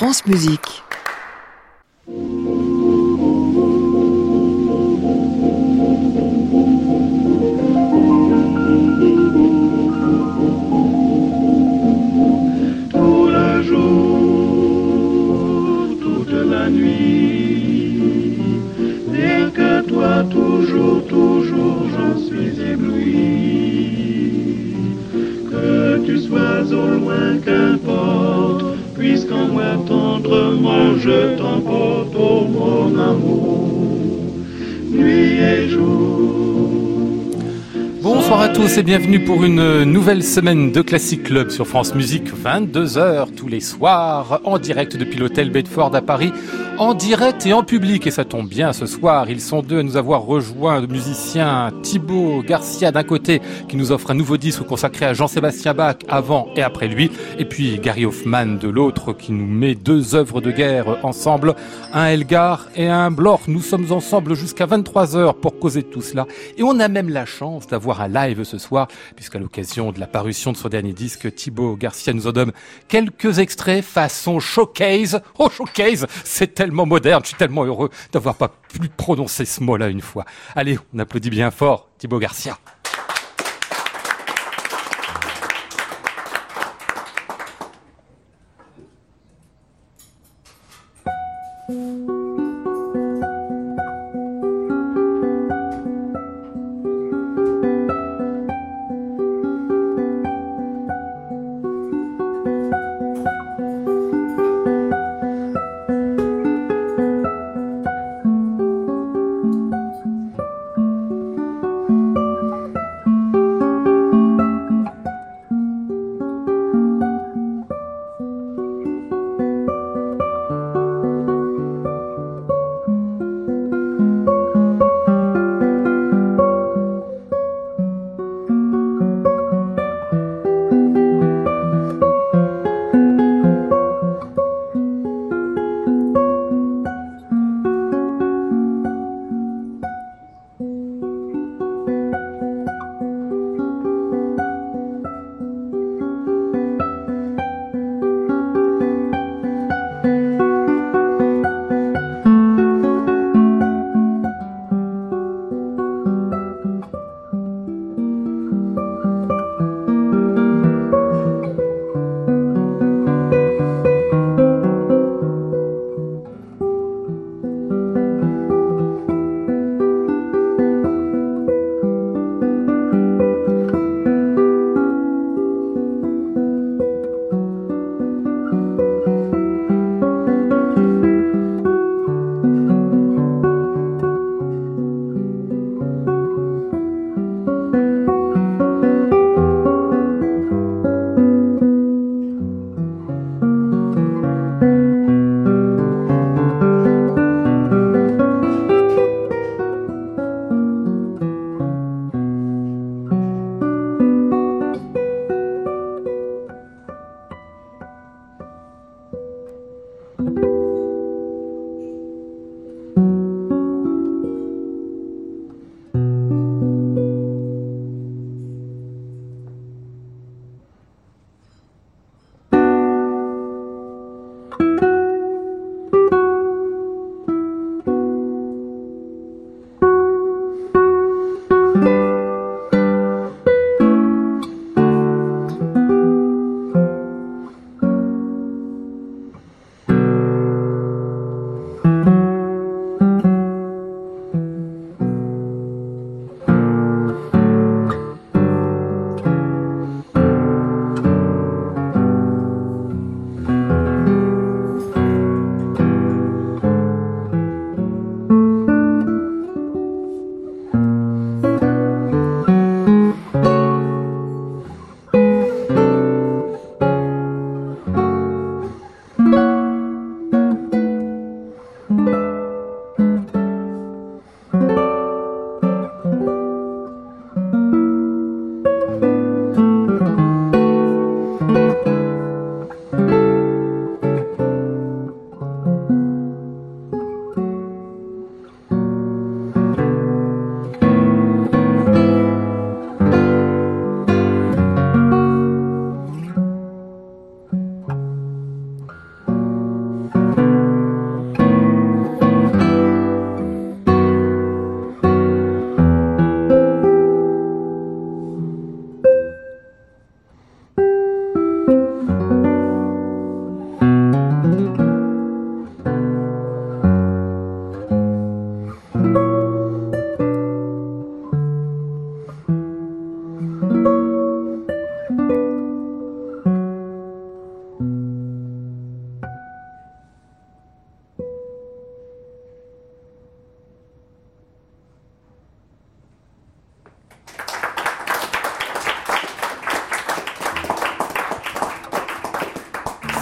France Musique. Bonsoir à tous et bienvenue pour une nouvelle semaine de Classic Club sur France Musique, 22h tous les soirs, en direct depuis l'hôtel Bedford à Paris, en direct et en public. Et ça tombe bien ce soir, ils sont deux à nous avoir rejoints, le musicien Thibaut Garcia d'un côté, qui nous offre un nouveau disque consacré à Jean-Sébastien Bach avant et après lui, et puis Gary Hoffman de l'autre, qui nous met deux œuvres de guerre ensemble, un Elgar et un Bloch. Nous sommes ensemble jusqu'à 23h pour causer de tout cela. Et on a même la chance d'avoir un live ce soir, puisqu'à l'occasion de la parution de son dernier disque, Thibaut Garcia nous en donne quelques extraits façon showcase. Oh, showcase, c'est tellement moderne, je suis tellement heureux d'avoir pas pu prononcer ce mot-là une fois. Allez, on applaudit bien fort Thibaut Garcia.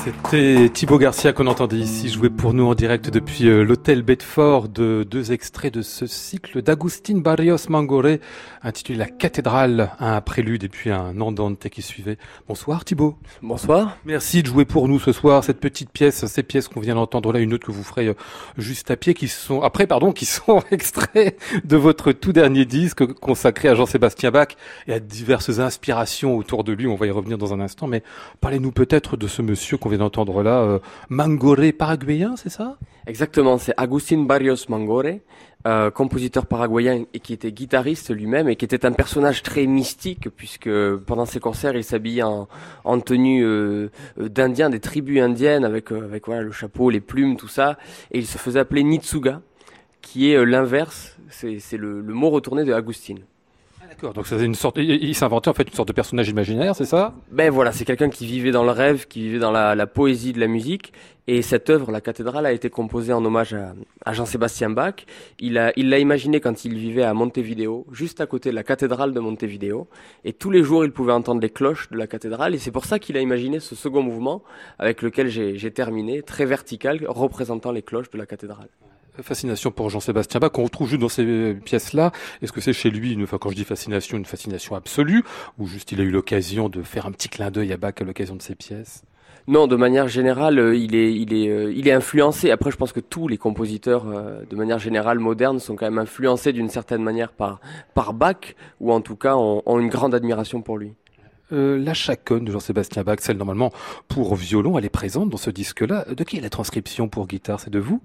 C'était Thibaut Garcia qu'on entendait ici jouer pour nous en direct depuis euh, l'hôtel Bedford de deux extraits de ce cycle d'Agustin Barrios Mangoré intitulé La cathédrale, un prélude et puis un andante qui suivait. Bonsoir Thibaut. Bonsoir. Merci de jouer pour nous ce soir cette petite pièce, ces pièces qu'on vient d'entendre là, une autre que vous ferez euh, juste à pied qui sont après pardon, qui sont extraits de votre tout dernier disque consacré à Jean-Sébastien Bach et à diverses inspirations autour de lui, on va y revenir dans un instant mais parlez-nous peut-être de ce monsieur qu'on vient d'entendre là, euh, Mangoré paraguayen, c'est ça? Exactement, c'est Agustin Barrios Mangoré, euh, compositeur paraguayen et qui était guitariste lui-même et qui était un personnage très mystique puisque pendant ses concerts il s'habillait en, en, tenue euh, d'indien des tribus indiennes avec avec le chapeau, les plumes, tout ça. Et il se faisait appeler Nitsuga qui est l'inverse, c'est le, le mot retourné de Agustin. D'accord, donc c'est une sorte, il, s'inventait en fait une sorte de personnage imaginaire, c'est ça? Ben voilà, c'est quelqu'un qui vivait dans le rêve, qui vivait dans la, la, poésie de la musique. Et cette œuvre, la cathédrale, a été composée en hommage à, Jean-Sébastien Bach. Il a, il l'a imaginé quand il vivait à Montevideo, juste à côté de la cathédrale de Montevideo. Et tous les jours, il pouvait entendre les cloches de la cathédrale. Et c'est pour ça qu'il a imaginé ce second mouvement avec lequel j'ai terminé, très vertical, représentant les cloches de la cathédrale fascination pour Jean-Sébastien Bach qu'on retrouve juste dans ces pièces-là. Est-ce que c'est chez lui, une, enfin quand je dis fascination, une fascination absolue, ou juste il a eu l'occasion de faire un petit clin d'œil à Bach à l'occasion de ses pièces? Non, de manière générale, euh, il est, il est, euh, il est influencé. Après, je pense que tous les compositeurs, euh, de manière générale modernes, sont quand même influencés d'une certaine manière par, par Bach, ou en tout cas ont, ont une grande admiration pour lui. La chaconne de Jean-Sébastien Bach, celle normalement pour violon, elle est présente dans ce disque-là. De qui est la transcription pour guitare? C'est de vous?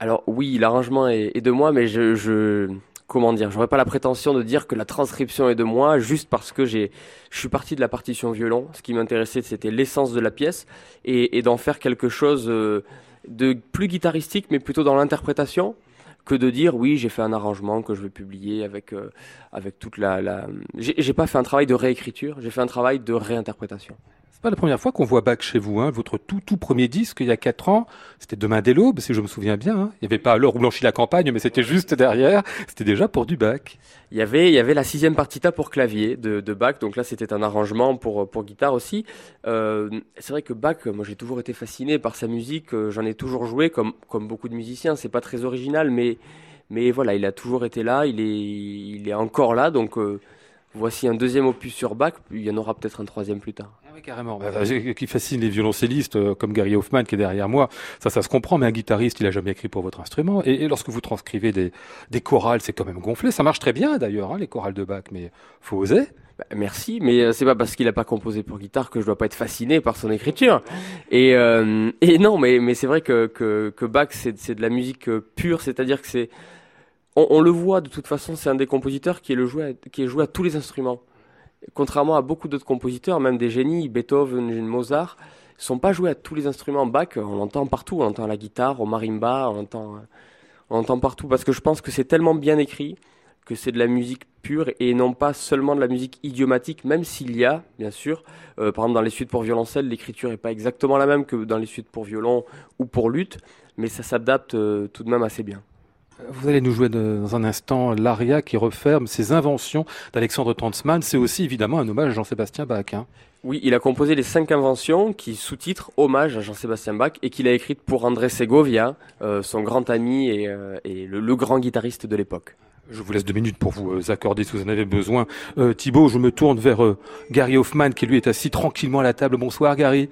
Alors oui, l'arrangement est, de moi, mais je, je comment dire, j'aurais pas la prétention de dire que la transcription est de moi juste parce que j'ai, je suis parti de la partition violon. Ce qui m'intéressait, c'était l'essence de la pièce et, et d'en faire quelque chose euh, de plus guitaristique, mais plutôt dans l'interprétation que de dire oui, j'ai fait un arrangement que je vais publier avec euh, avec toute la. la... J'ai pas fait un travail de réécriture, j'ai fait un travail de réinterprétation. C'est pas la première fois qu'on voit Bach chez vous. Hein. Votre tout tout premier disque, il y a quatre ans, c'était Demain dès l'aube, si je me souviens bien. Hein. Il n'y avait pas l'heure où blanchit la campagne, mais c'était juste derrière. C'était déjà pour du Bach. Il y avait, il y avait la sixième partita pour clavier de, de Bach. Donc là, c'était un arrangement pour pour guitare aussi. Euh, c'est vrai que Bach, moi, j'ai toujours été fasciné par sa musique. Euh, j'en ai toujours joué, comme comme beaucoup de musiciens. C'est pas très original, mais mais voilà, il a toujours été là. Il est il est encore là. Donc euh, voici un deuxième opus sur Bach. Il y en aura peut-être un troisième plus tard carrément. Bah, qui fascine les violoncellistes euh, comme Gary Hoffman qui est derrière moi, ça, ça se comprend. Mais un guitariste, il a jamais écrit pour votre instrument. Et, lorsque vous transcrivez des, des chorales, c'est quand même gonflé. Ça marche très bien d'ailleurs, hein, les chorales de Bach, mais faut oser. Bah, merci, mais euh, c'est pas parce qu'il a pas composé pour guitare que je dois pas être fasciné par son écriture. Et, euh, et non, mais, mais c'est vrai que, que, que Bach, c'est de la musique pure, c'est-à-dire que c'est on, on, le voit de toute façon, c'est un des compositeurs qui est, le joué qui est joué à tous les instruments contrairement à beaucoup d'autres compositeurs, même des génies, Beethoven, Mozart, ne sont pas joués à tous les instruments. Bach, on l'entend partout, on entend la guitare, au marimba, on entend, on entend partout, parce que je pense que c'est tellement bien écrit que c'est de la musique pure et non pas seulement de la musique idiomatique, même s'il y a, bien sûr, euh, par exemple dans les suites pour violoncelle, l'écriture n'est pas exactement la même que dans les suites pour violon ou pour lutte, mais ça s'adapte euh, tout de même assez bien. Vous allez nous jouer dans un instant l'aria qui referme ses inventions d'Alexandre Tanzmann. C'est aussi évidemment un hommage à Jean-Sébastien Bach. Hein. Oui, il a composé les cinq inventions qui sous-titrent Hommage à Jean-Sébastien Bach et qu'il a écrites pour André Segovia, euh, son grand ami et, euh, et le, le, grand guitariste de l'époque. Je vous laisse deux minutes pour vous euh, accorder si vous en avez besoin. Thibaut, je me tourne vers Gary Hoffman qui lui est assis tranquillement à la table. Bonsoir Gary.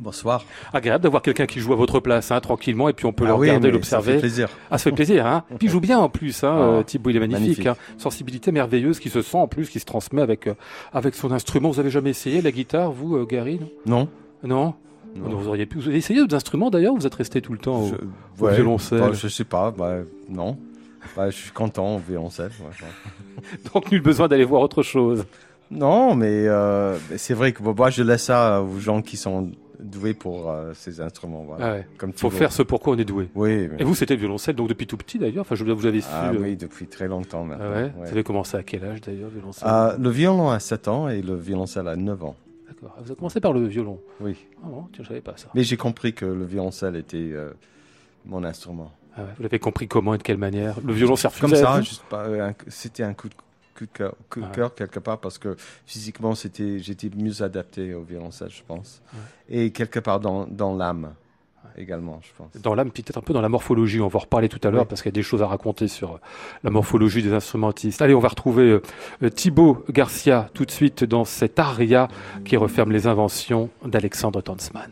Bonsoir. Agréable d'avoir quelqu'un qui joue à votre place, hein, tranquillement, et puis on peut ah le regarder, l'observer. Ça fait plaisir. Ah, ça fait plaisir, hein. Puis il joue bien en plus, hein. Ah, euh, Thibaut, il est magnifique. Hein. Sensibilité merveilleuse qui se sent en plus, qui se transmet avec euh, avec son instrument. Vous avez jamais essayé la guitare, vous, euh, Gary Non? Non. non? Vous auriez pu. Vous avez essayé d'autres instruments d'ailleurs. Vous êtes resté tout le temps au, je... violoncelle? Bah, je sais pas. Bah, non. Bah, je suis content au violoncelle. Donc nul besoin d'aller voir autre chose. Non, mais c'est vrai que moi je laisse ça aux gens qui sont doué pour euh, ces instruments. Voilà. Ah Comme faut faire ce pourquoi on est doué. Oui. Et vous, c'était le violoncelle, donc depuis tout petit d'ailleurs. Enfin, je vous avez su. Ah oui, depuis très longtemps maintenant. Ah ouais. Vous avez commencé à quel âge d'ailleurs, violoncelle ah, Le violon à 7 ans et le violoncelle à 9 ans. D'accord. Vous avez commencé par le violon. Oui. Ah bon, je savais pas ça. Mais j'ai compris que le violoncelle était euh, mon instrument. Ah ouais. Vous l'avez compris comment et de quelle manière? Le violon sert Comme ça, pas. C'était un coup de coup de cœur, Ouais. quelque part parce que physiquement, c'était, j'étais mieux adapté au violoncelle, je pense. Et quelque part dans, dans l'âme également, je pense. Dans l'âme, peut-être un peu dans la morphologie. On va en reparler tout à l'heure parce qu'il y a des choses à raconter sur euh, la morphologie des instrumentistes. Allez, on va retrouver euh, euh, Thibaut Garcia tout de suite dans cet aria qui referme les inventions d'Alexandre Tanzmann.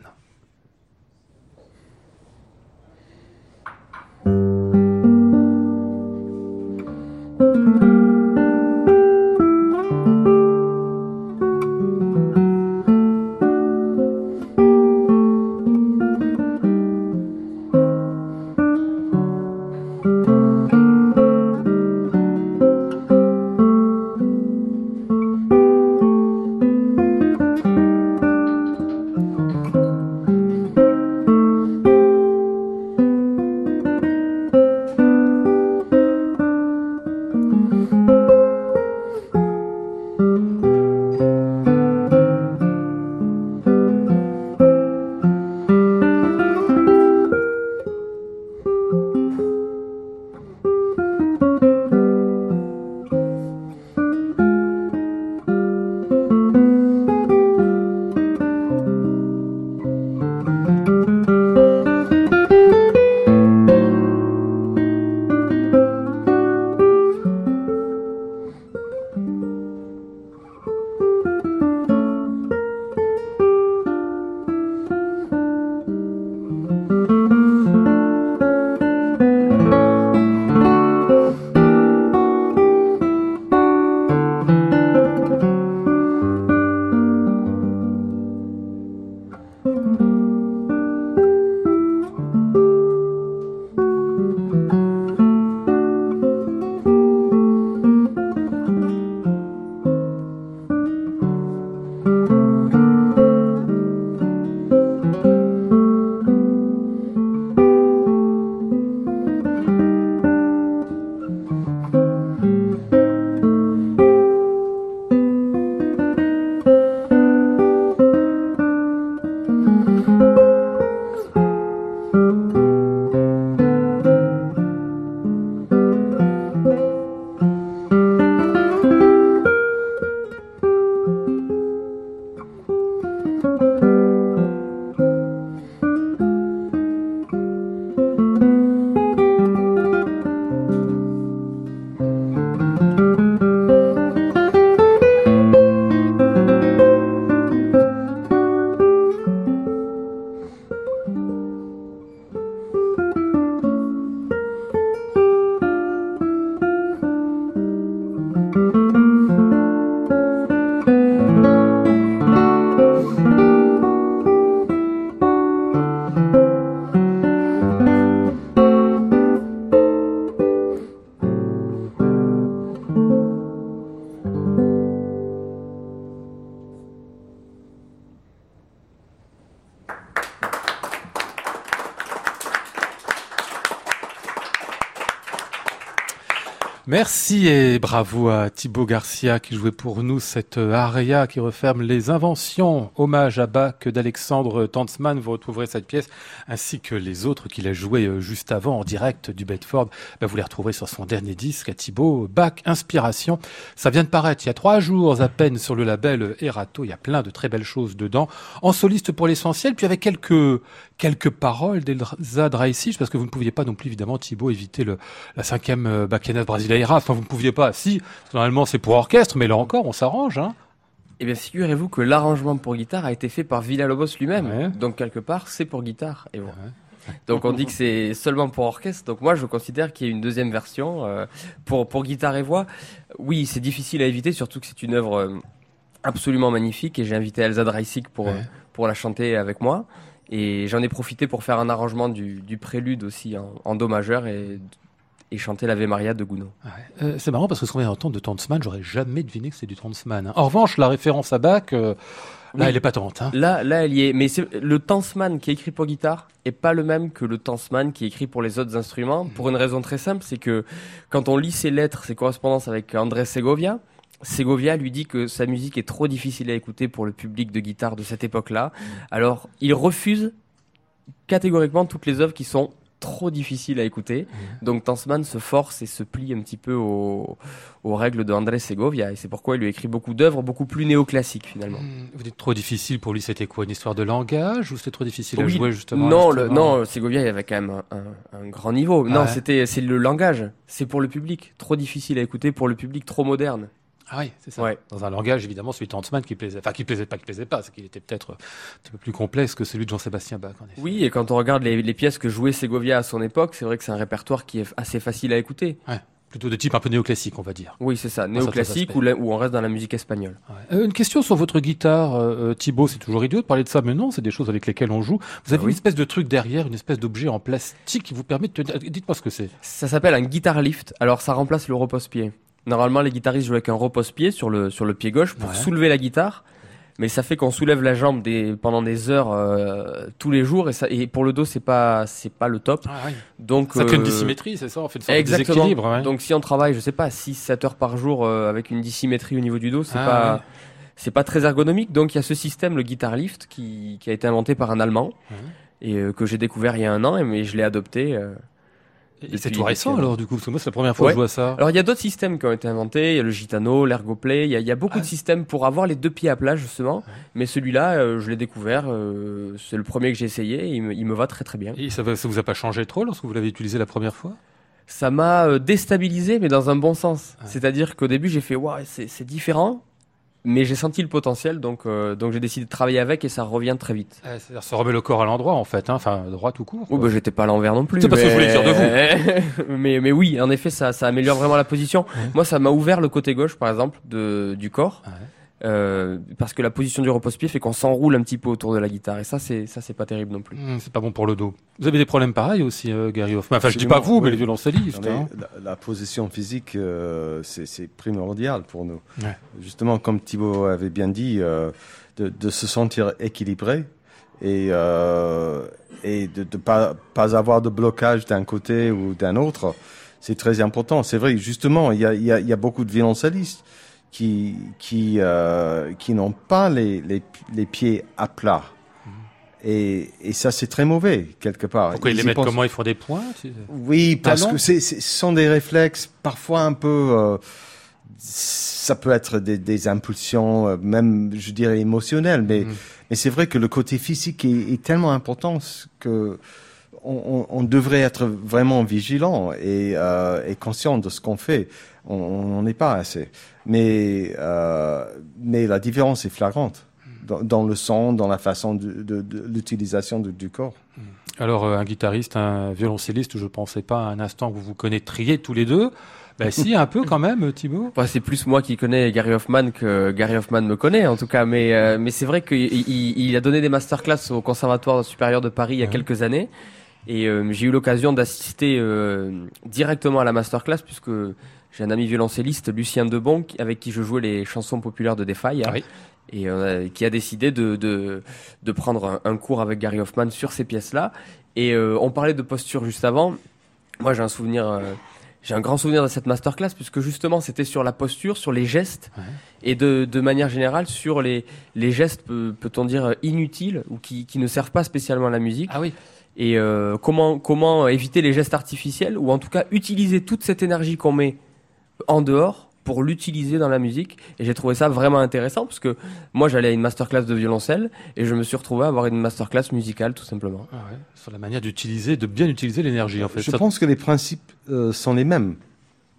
Merci et bravo à Thibaut Garcia qui jouait pour nous cette euh, aria qui referme les inventions. Hommage à Bach d'Alexandre Tanzmann. Vous retrouverez cette pièce ainsi que les autres qu'il a joué euh, juste avant en direct du Bedford. Ben, vous les retrouverez sur son dernier disque à Thibaut, Bach Inspiration. Ça vient de paraître il y a trois jours à peine sur le label Erato. Il y a plein de très belles choses dedans. En soliste pour l'essentiel, puis avec quelques, quelques paroles d'Elza Draisich, parce que vous ne pouviez pas non plus évidemment Thibaut éviter le, la cinquième euh, Bacchanal Brasileira. Enfin, vous ne pouviez pas. Si, normalement c'est pour orchestre, mais là encore, on s'arrange. Hein. Eh bien, figurez-vous que l'arrangement pour guitare a été fait par Villa-Lobos lui-même. Ouais. Donc, quelque part, c'est pour guitare. Et voilà. Donc, on dit que c'est seulement pour orchestre. Donc, moi, je considère qu'il y a une deuxième version euh, pour, pour guitare et voix. Oui, c'est difficile à éviter, surtout que c'est une œuvre euh, absolument magnifique. Et j'ai invité Elsa Dreisig pour, Ouais. euh, pour la chanter avec moi. Et j'en ai profité pour faire un arrangement du, du prélude aussi en, en do majeur et, et chanter l'Ave Maria de Gounod. Ouais. Euh, c'est marrant parce que ce qu'on vient d'entendre de Tanzmann, j'aurais jamais deviné que c'est du Tanzmann. hein. En revanche, la référence à Bach, euh, là, Oui. elle est patente. Hein. Là, là, elle y est. Mais le Tansman qui est écrit pour guitare est pas le même que le Tansman qui est écrit pour les autres instruments. Pour une raison très simple, c'est que quand on lit ses lettres, ses correspondances avec André Segovia, Segovia lui dit que sa musique est trop difficile à écouter pour le public de guitare de cette époque-là. Alors, il refuse catégoriquement toutes les œuvres qui sont trop difficile à écouter. Donc Tansman se force et se plie un petit peu aux, aux règles de Andrés Segovia et c'est pourquoi il lui écrit beaucoup d'œuvres beaucoup plus néoclassiques finalement. Hmm, Vous dites trop difficile pour lui, c'était quoi Une histoire de langage ou c'était trop difficile à jouer justement non, le, l'instrument non, Segovia il avait quand même un, un- un grand niveau. Non, Ouais. c'était c'est le langage, c'est pour le public, trop difficile à écouter pour le public, trop moderne. Ah oui, c'est ça. Ouais. Dans un langage, évidemment, celui de Huntsman qui plaisait, enfin qui plaisait pas, qui plaisait pas, c'est qu'il était peut-être un petit peu plus complexe que celui de Jean-Sébastien Bach. En effet. Oui, et quand on regarde les, les pièces que jouait Segovia à son époque, c'est vrai que c'est un répertoire qui est assez facile à écouter. Plutôt de type un peu néoclassique, on va dire. Oui, c'est ça, néoclassique ou, la- ou on reste dans la musique espagnole. Ouais. Euh, une question sur votre guitare, euh, euh, Thibaut. C'est toujours idiot de parler de ça, mais non, c'est des choses avec lesquelles on joue. Vous avez Ah oui. une espèce de truc derrière, une espèce d'objet en plastique qui vous permet de tenir. Dites-moi ce que c'est. Ça s'appelle un guitar lift. Alors ça remplace le repose-pied. Normalement, les guitaristes jouent avec un repose-pied sur le, sur le pied gauche pour Ouais. soulever la guitare. Mais ça fait qu'on soulève la jambe des, pendant des heures euh, tous les jours et, ça, et pour le dos c'est pas c'est pas le top. Ah, oui. Donc Ça crée une euh, dissymétrie, c'est ça On fait une sorte de Exactement. déséquilibre. ouais. Donc si on travaille, je sais pas, 6 7 heures par jour euh, avec une dissymétrie au niveau du dos, c'est Ah, pas ouais. c'est pas très ergonomique. Donc il y a ce système le guitar lift qui, qui a été inventé par un allemand et euh, que j'ai découvert il y a un an et mais je l'ai adopté Et c'est tout récent alors, du coup, parce que moi, c'est la première fois Ouais. que je vois ça. Alors il y a d'autres systèmes qui ont été inventés, il y a le Gitano, l'Ergoplay, il y a, il y a beaucoup Ah. de systèmes pour avoir les deux pieds à plat justement, mais celui-là euh, je l'ai découvert, euh, c'est le premier que j'ai essayé, et il me, il me va très très bien. Et ça, va- ça vous a pas changé trop lorsque vous l'avez utilisé la première fois? Ça m'a euh, déstabilisé mais dans un bon sens, Ouais. c'est-à-dire qu'au début j'ai fait waouh c'est différent, mais j'ai senti le potentiel donc, euh, donc j'ai décidé de travailler avec et ça revient très vite. Euh, C'est-à-dire, ça remet le corps à l'endroit, en fait, hein. enfin, droit tout court. Oh quoi. bah j'étais pas à l'envers non plus. C'est pas ce que je mais- voulais dire de vous. mais, mais oui, en effet, ça, ça améliore vraiment la position. Ouais. Moi, ça m'a ouvert le côté gauche, par exemple, de, du corps. Ouais. Euh, parce que la position du repose-pied fait qu'on s'enroule un petit peu autour de la guitare. Et ça, c'est, ça, c'est pas terrible non plus. Hum, c'est pas bon pour le dos. Vous avez des problèmes pareils aussi, euh, Gary Hoffman. Enfin, je dis pas vous, mais les violoncellistes. Hein. la, la position physique, euh, c'est primordial pour nous. Ouais. Justement, comme Thibaut avait bien dit, euh, de, de se sentir équilibré et, euh, et de ne pas, pas avoir de blocage d'un côté ou d'un autre, c'est très important. C'est vrai, justement, il y a, y a beaucoup de violoncellistes qui, qui, euh, qui n'ont pas les, les, les pieds à plat. Et, et ça, c'est très mauvais, quelque part. Pourquoi ils les mettent pensent- comment? Ils font des points oui, parce que c'est, c'est- ce sont des réflexes parfois un peu. euh, ça peut être des, des impulsions, euh, même, je dirais, émotionnelles. Mais, Mhm. mais c'est vrai que le côté physique est, est tellement important que on, on- on devrait être vraiment vigilant et, euh, et conscient de ce qu'on fait. On n'en est pas assez. Mais, euh, mais la différence est flagrante dans, dans le son, dans la façon de, de- de l'utilisation du- du corps. Alors, euh, un guitariste, un violoncelliste, je pensais pas un instant que vous vous connaîtriez tous les deux. Ben si, un peu quand même, Thibaut. Enfin, c'est plus moi qui connais Gary Hoffman que Gary Hoffman me connaît, en tout cas. Mais, euh, mais c'est vrai qu'il il, il a donné des masterclass au Conservatoire supérieur de Paris il y a Ouais. quelques années. Et euh, j'ai eu l'occasion d'assister euh, directement à la masterclass puisque j'ai un ami violoncelliste, Lucien Debon, avec qui je jouais les chansons populaires de Defy. Ah oui. Et euh, qui a décidé de, de, de prendre un, un cours avec Gary Hoffman sur ces pièces-là. Et euh, on parlait de posture juste avant. Moi, j'ai un souvenir, euh, j'ai un grand souvenir de cette masterclass puisque justement, c'était sur la posture, sur les gestes Ouais. et de, de manière générale sur les, les gestes, peut- peut-on dire, inutiles ou qui, qui ne servent pas spécialement à la musique. Ah oui. Et euh, comment, comment éviter les gestes artificiels ou en tout cas utiliser toute cette énergie qu'on met en dehors pour l'utiliser dans la musique. Et j'ai trouvé ça vraiment intéressant parce que moi j'allais à une masterclass de violoncelle et je me suis retrouvé à avoir une masterclass musicale tout simplement. Ah ouais. Sur la manière d'utiliser, de bien utiliser l'énergie, en fait. Je Ça- pense que les principes euh, sont les mêmes,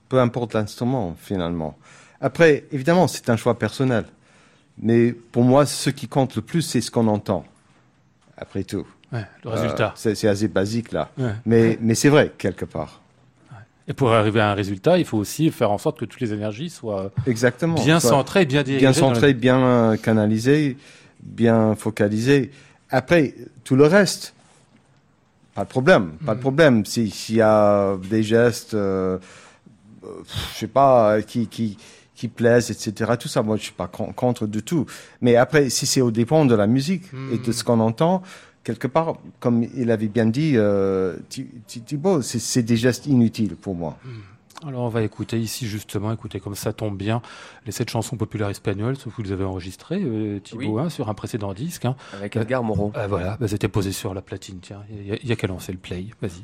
peu importe l'instrument finalement. Après, évidemment, c'est un choix personnel. Mais pour moi, ce qui compte le plus, c'est ce qu'on entend. Après tout. Ouais, le Euh, résultat. c'est c'est assez basique là. Ouais. Mais, mais c'est vrai, quelque part. Et pour arriver à un résultat, il faut aussi faire en sorte que toutes les énergies soient Exactement. bien Soit centrées, bien dirigées. bien dans la- centré, bien euh, canalisé, bien focalisé. Après, tout le reste, pas de problème. Pas de problème. Si- S'il y a des gestes, euh, je sais pas, qui, qui, qui plaisent, etc. Tout ça, moi, je suis pas con- contre du tout. Mais après, si c'est au dépend de la musique et de ce qu'on entend, quelque part, comme il avait bien dit, euh, Thi- Thi- Thibaut, c'est- c'est des gestes inutiles pour moi. Alors on va écouter ici justement, écoutez comme ça tombe bien, les sept chansons populaires espagnoles, sauf que vous les avez enregistrées, euh, Thibaut, Oui. hein, sur un précédent disque. Hein. Avec Edgar Moreau. Ah, voilà, bah, c'était posé sur la platine, tiens, il y, y a qu'à lancer le play, vas-y.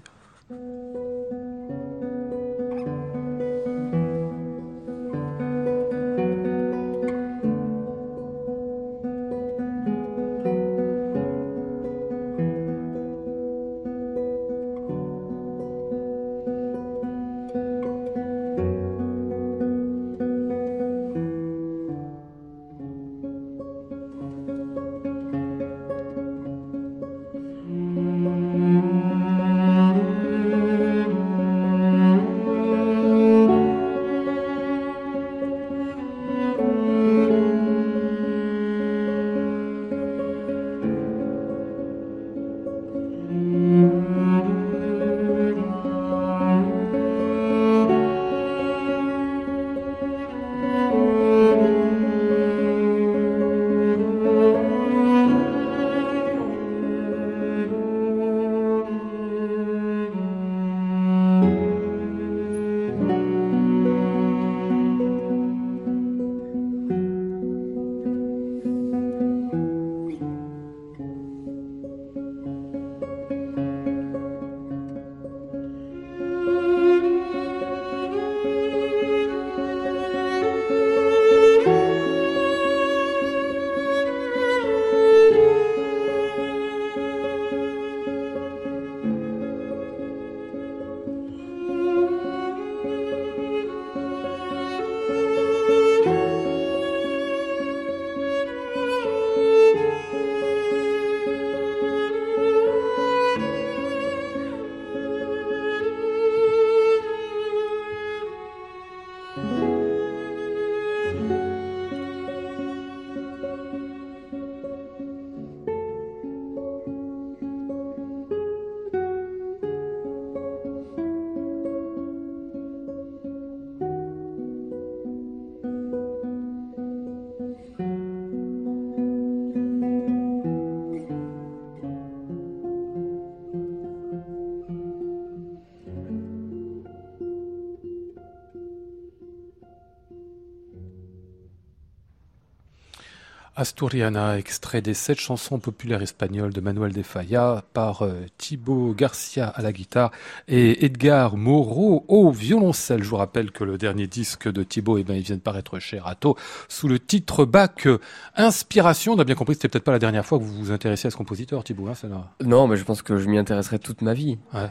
Asturiana, extrait des sept chansons populaires espagnoles de Manuel de Falla par euh, Thibaut Garcia à la guitare et Edgar Moreau au violoncelle. Je vous rappelle que le dernier disque de Thibaut, eh ben, il vient de paraître chez Rato sous le titre Bac Inspiration. On a bien compris que c'était peut-être pas la dernière fois que vous vous intéressiez à ce compositeur, Thibaut. Hein, non, mais je pense que je m'y intéresserai toute ma vie. Ouais.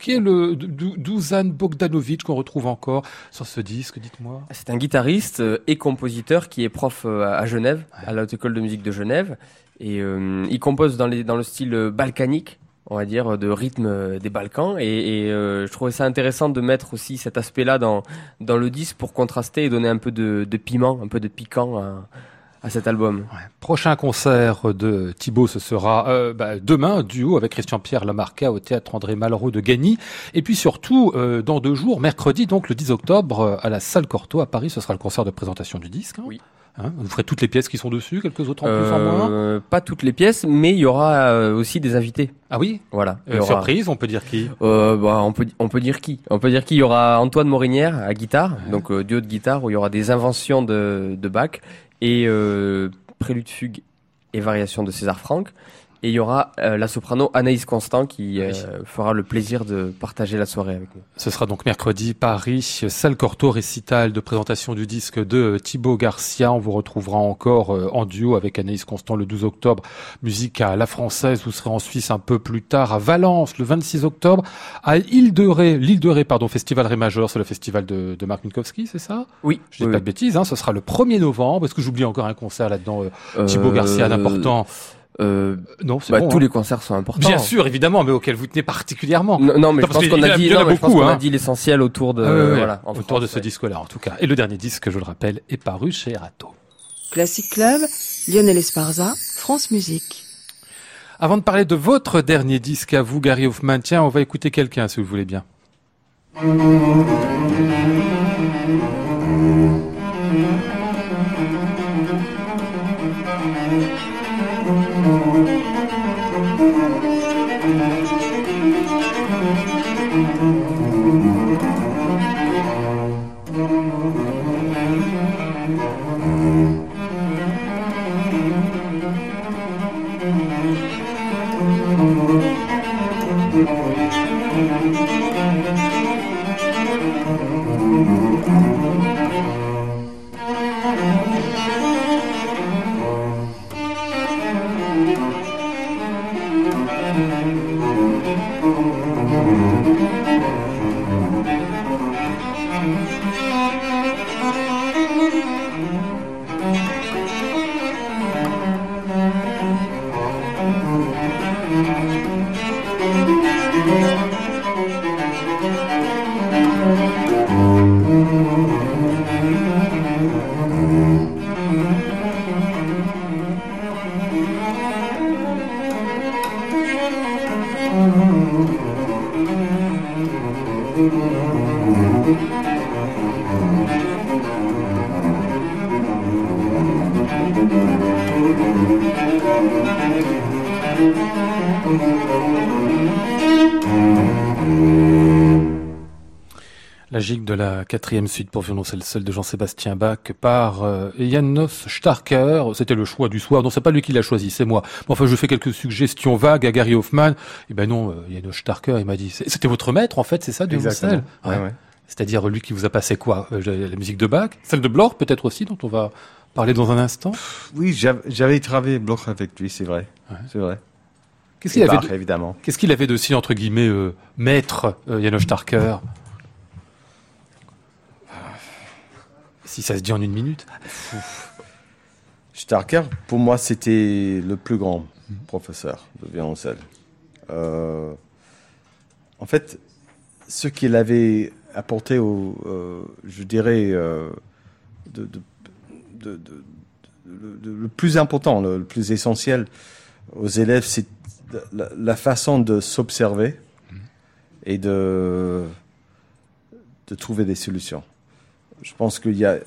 Qui est le Dusan Bogdanovic qu'on retrouve encore sur ce disque, dites-moi? C'est un guitariste euh, et compositeur qui est prof euh, à Genève, à la Haute École de musique de Genève. Et euh, il compose dans, les, dans le style balkanique, on va dire, de rythme des Balkans. Et, je trouvais ça intéressant de mettre aussi cet aspect-là dans, dans le disque pour contraster et donner un peu de, de piment, un peu de piquant à, à cet album. Prochain concert de Thibaut, ce sera euh, bah, demain, duo avec Christian-Pierre Lamarca au théâtre André Malraux de Gagny. Et puis surtout, euh, dans deux jours, mercredi, donc le 10 octobre, euh, à la salle Cortot à Paris, ce sera le concert de présentation du disque. Hein. Oui. Hein, vous ferez toutes les pièces qui sont dessus, quelques autres en plus en moins Pas toutes les pièces, mais il y aura aussi des invités. Ah oui? Voilà. Surprise, on peut dire qui? Bah, on, peut, on peut dire qui On peut dire qui Il y aura Antoine Morinière à guitare, donc duo de guitare, où il y aura des inventions de, de Bach et euh, Prélude Fugue et Variation de César Franck. Et il y aura euh, la soprano Anaïs Constant qui euh, fera le plaisir de partager la soirée avec nous. Ce sera donc mercredi, Paris, salle Corto, récital de présentation du disque de Thibaut Garcia. On vous retrouvera encore euh, en duo avec Anaïs Constant le 12 octobre. Musique à la française. Vous serez en Suisse un peu plus tard à Valence le 26 octobre. À Île de Ré, l'île de Ré, pardon, Festival Ré Majeur, c'est le festival de, de Marc Minkowski, c'est ça? Oui. Je dis pas de bêtises, hein, ce sera le 1er novembre. Est-ce que j'oublie encore un concert là-dedans Thibaut Garcia, d'important? Euh, non, bah, tous hein. les concerts sont importants. Bien sûr, évidemment, mais auxquels vous tenez particulièrement. Non, mais je pense qu'on a dit, hein. a dit l'essentiel autour de, ah voilà, autour de ce disque-là, en tout cas. Et le dernier disque, je le rappelle, est paru chez Erato. Classic Club, Lionel Esparza, France Musique. Avant de parler de votre dernier disque à vous, Gary Hoffman, tiens, on va écouter quelqu'un, si vous voulez bien. La de quatrième suite pour violoncelle seul de Jean-Sébastien Bach par euh, Janos Starker. C'était le choix du soir. Non, c'est pas lui qui l'a choisi, c'est moi. enfin, je fais quelques suggestions vagues à Gary Hoffman. Eh ben non, euh, Janos Starker, il m'a dit, c'était votre maître en fait, c'est ça, du violoncelle? Ouais. ouais. C'est-à-dire lui qui vous a passé quoi? Euh, La musique de Bach, celle de Bloch peut-être aussi, dont on va parler dans un instant? Oui, j'avais travaillé Bloch avec lui, c'est vrai, c'est vrai. Qu'est-ce qu'il avait, de, évidemment. Qu'est-ce qu'il avait de si entre guillemets maître Janos Starker? Si ça se dit en une minute. Starker, pour moi, c'était le plus grand professeur de violoncelle. Euh, en fait, ce qu'il avait apporté euh, je dirais, euh, le plus important, le, plus essentiel aux élèves, c'est la, façon de s'observer et de trouver des solutions je pense qu'il y a,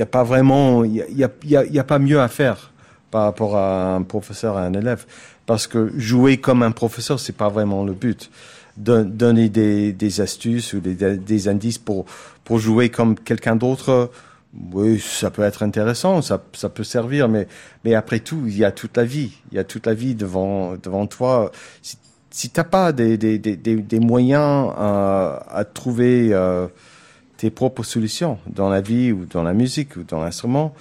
a, pas vraiment, il y a, a, pas mieux à faire par rapport à un professeur et un élève, parce que jouer comme un professeur, c'est pas vraiment le but. donner des, astuces ou des, indices pour pour jouer comme quelqu'un d'autre, Oui, ça peut être intéressant, ça, ça peut servir, mais, mais après tout, il y a toute la vie. Il y a toute la vie devant, devant toi. Si, si t'as pas des, des, des, des, moyens à, à trouver euh, tes propres solutions dans la vie ou dans la musique ou dans l'instrument,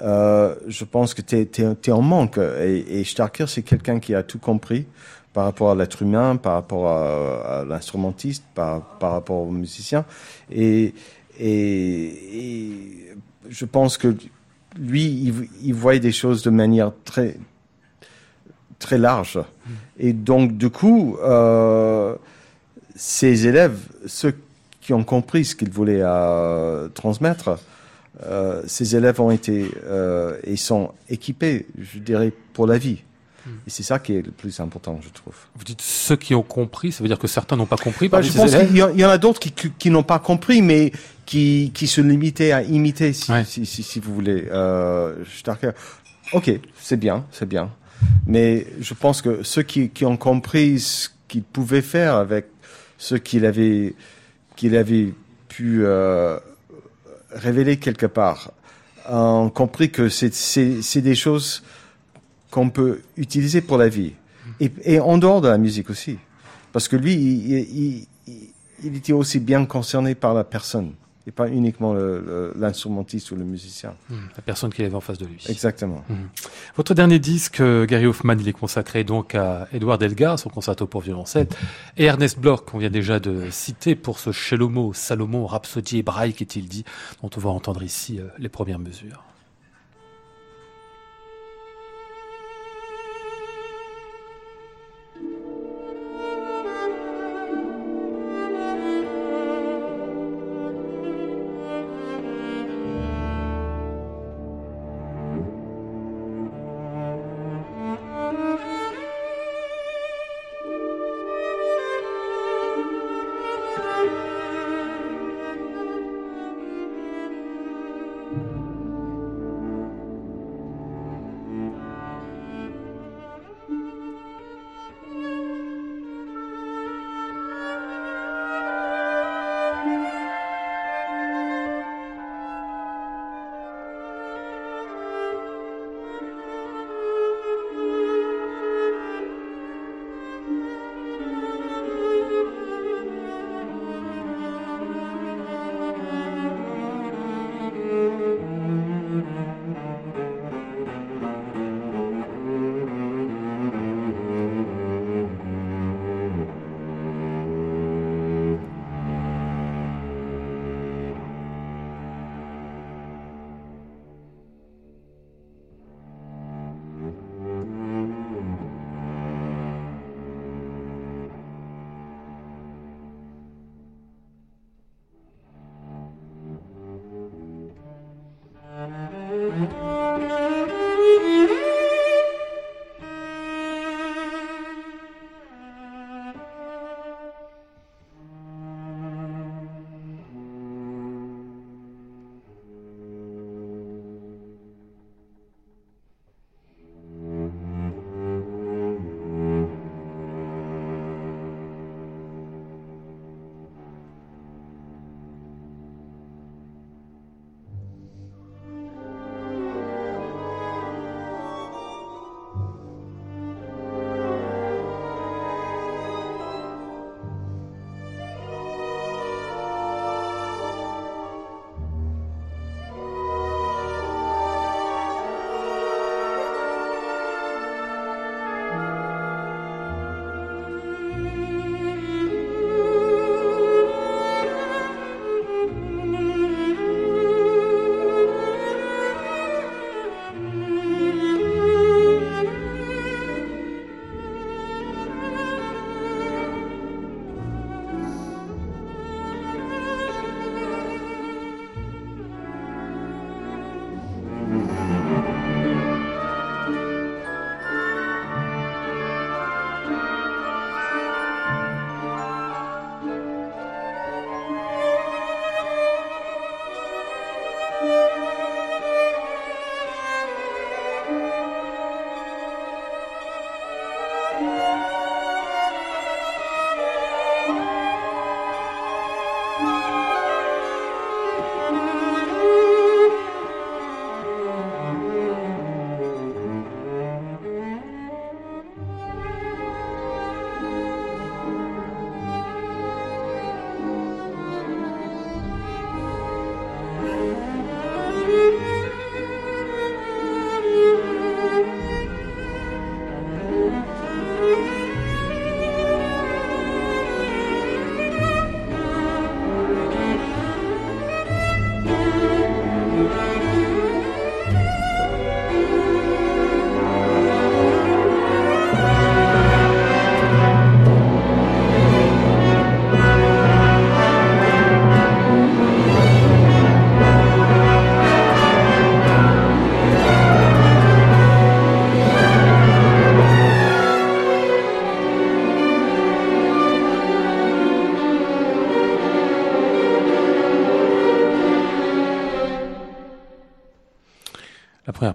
euh, je pense que tu es, en manque. Et, et Starker, c'est quelqu'un qui a tout compris par rapport à l'être humain, par rapport à, à l'instrumentiste, par, par rapport au musicien. Et, et, et, je pense que lui, il, il voit des choses de manière très, très large. Et donc, du coup, euh, ses élèves, ceux qui ont compris ce qu'il voulait euh, transmettre, euh, ces élèves ont été euh, et sont équipés, je dirais, pour la vie. Et c'est ça qui est le plus important, je trouve. Vous dites ceux qui ont compris, ça veut dire que certains n'ont pas compris Bah, parmi je ces pense élèves qu'il y, en- il y en a d'autres qui, qui, qui n'ont pas compris, mais qui, qui se limitaient à imiter, si, Ouais. si, si, si vous voulez. Euh, Starker. Ok, c'est bien, c'est bien. Mais je pense que ceux qui, qui ont compris ce qu'il pouvait faire avec ce qu'il avait, qu'il avait pu euh, révéler quelque part, ont compris que c'est- des choses qu'on peut utiliser pour la vie. Et, et en dehors de la musique aussi. Parce que lui, il- il- il était aussi bien concerné par la personne. Et pas uniquement l'instrumentiste ou le musicien. La personne qu'il avait en face de lui. Exactement. Votre dernier disque, euh, Gary Hoffman, il est consacré donc à Edward Elgar, son concerto pour violoncelle, et Ernest Bloch, qu'on vient déjà de citer pour ce Shelomo, Salomon, Rhapsodie hébraïque, est-il dit, dont on va entendre ici euh, les premières mesures.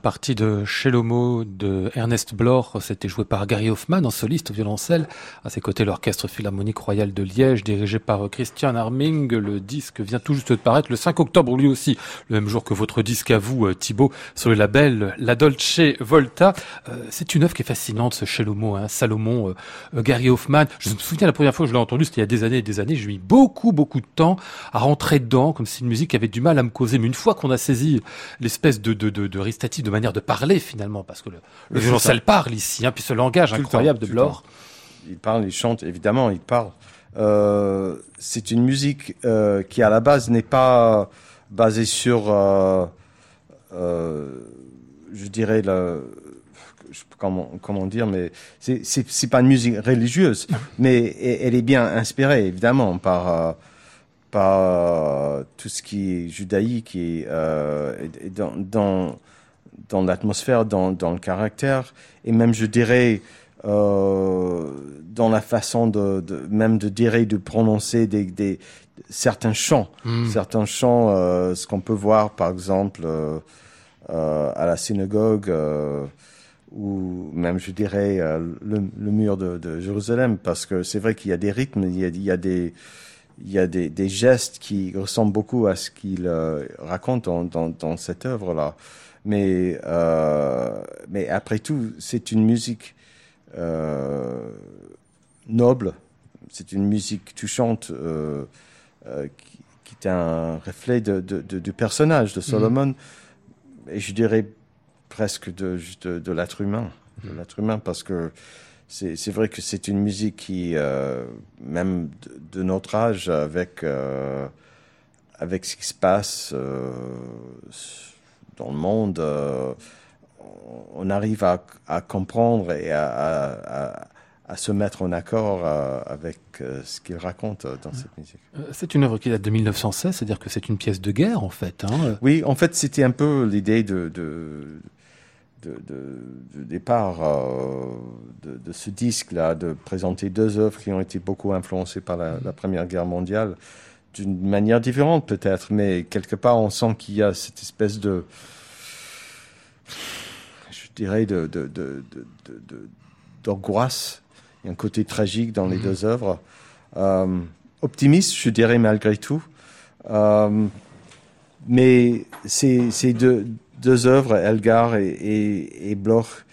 Partie de Shelomo de Ernest Bloch, c'était joué par Gary Hoffman en soliste au violoncelle. À ses côtés, l'Orchestre Philharmonique Royal de Liège, dirigé par Christian Arming. Le disque vient tout juste de paraître le 5 octobre, lui aussi, le même jour que votre disque à vous, euh, Thibaut, sur le label La Dolce Volta. Euh, c'est une œuvre qui est fascinante, ce Shelomo, hein, Salomon, euh, Gary Hoffman. Je me souviens la première fois que je l'ai entendu, c'était il y a des années et des années. J'ai mis beaucoup, beaucoup de temps à rentrer dedans, comme si une musique avait du mal à me causer. Mais une fois qu'on a saisi l'espèce de, de, de, de de manière de parler finalement, parce que le, le violoncelle parle ici, hein, puis ce langage incroyable de Blore. Il parle, il chante, évidemment, il parle. Euh, c'est une musique euh, qui à la base n'est pas basée sur, euh, je dirais, le, comment, comment dire, mais c'est, pas une musique religieuse, mais elle est bien inspirée évidemment par par tout ce qui est judaïque et, euh, et dans, dans dans l'atmosphère, dans, dans, le caractère, et même, je dirais, euh, dans la façon de, de, même de dire et de prononcer des, des certains chants, mm. certains chants, euh, ce qu'on peut voir, par exemple, euh, à la synagogue, ou même, je dirais, le, le, mur de, de, Jérusalem, parce que c'est vrai qu'il y a des rythmes, il y a, il y a des il y a des, des, gestes qui ressemblent beaucoup à ce qu'il raconte dans, dans, dans cette œuvre-là. Mais, euh, mais après tout, c'est une musique euh, noble, c'est une musique touchante euh, qui, qui, est un reflet de, de, de, du personnage de Solomon, mmh. et je dirais presque de, l'être humain, de mm. l'être humain, parce que c'est vrai que c'est une musique qui, même de, notre âge, avec, avec ce qui se passe dans le monde, euh, on arrive à, à, comprendre et à, à, à, se mettre en accord euh, avec euh, ce qu'il raconte dans cette musique. C'est une œuvre qui date de 1916, c'est-à-dire que c'est une pièce de guerre en fait. Hein oui, en fait, c'était un peu l'idée de, de de, de, de, départ euh, de, de, ce disque-là, de présenter deux œuvres qui ont été beaucoup influencées par la, la Première Guerre mondiale, d'une manière différente peut-être, mais quelque part on sent qu'il y a cette espèce de, je dirais, de, d'angoisse. Il y a un côté tragique dans les mmh. deux œuvres. Euh, optimiste, je dirais malgré tout. Euh, mais c'est, c'est deux, deux œuvres, Elgar et, et, et, Bloch,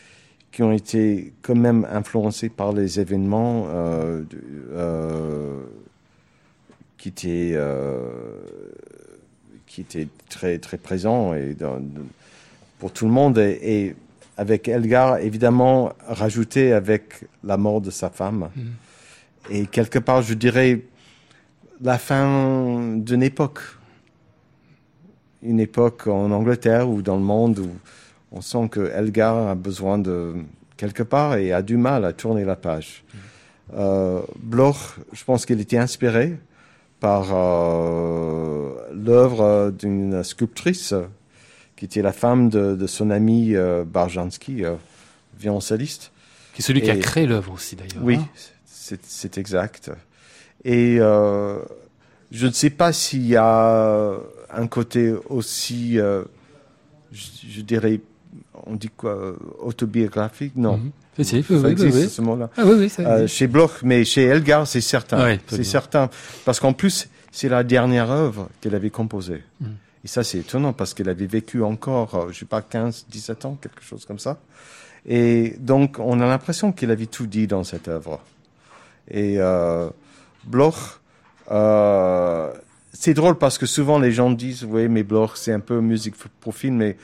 qui ont été quand même influencées par les événements euh, qui étaient euh, qui étaient très très présents et dans, pour tout le monde et, et, avec Elgar évidemment rajouté avec la mort de sa femme mmh. et quelque part je dirais la fin d'une époque une époque en Angleterre ou dans le monde où on sent que Elgar a besoin de quelque part et a du mal à tourner la page. Mmh. Euh, Bloch, je pense qu'il était inspiré par euh, l'œuvre d'une sculptrice qui était la femme de, de son ami euh, Barjanski, euh, violoncelliste. Qui est celui et, qui a créé l'œuvre aussi d'ailleurs. Oui, hein c'est exact. Et euh, je ne sais pas s'il y a un côté aussi, euh, je, je, dirais, on dit quoi, autobiographique? Non. Mm -hmm. Si, oui, oui, oui. ce mot-là. Ah, oui, oui, ça euh, chez Bloch, mais chez Elgar, c'est certain. C'est certain. Parce qu'en plus, c'est la dernière œuvre qu'elle avait composée. Mm. Et ça, c'est étonnant parce qu'elle avait vécu encore, euh, je sais pas, 15, 17 ans, quelque chose comme ça. Et donc, on a l'impression qu'il avait tout dit dans cette œuvre. Et euh, Bloch, euh, c'est drôle parce que souvent les gens disent, oui, mais Bloch, c'est un peu musique pour film, mais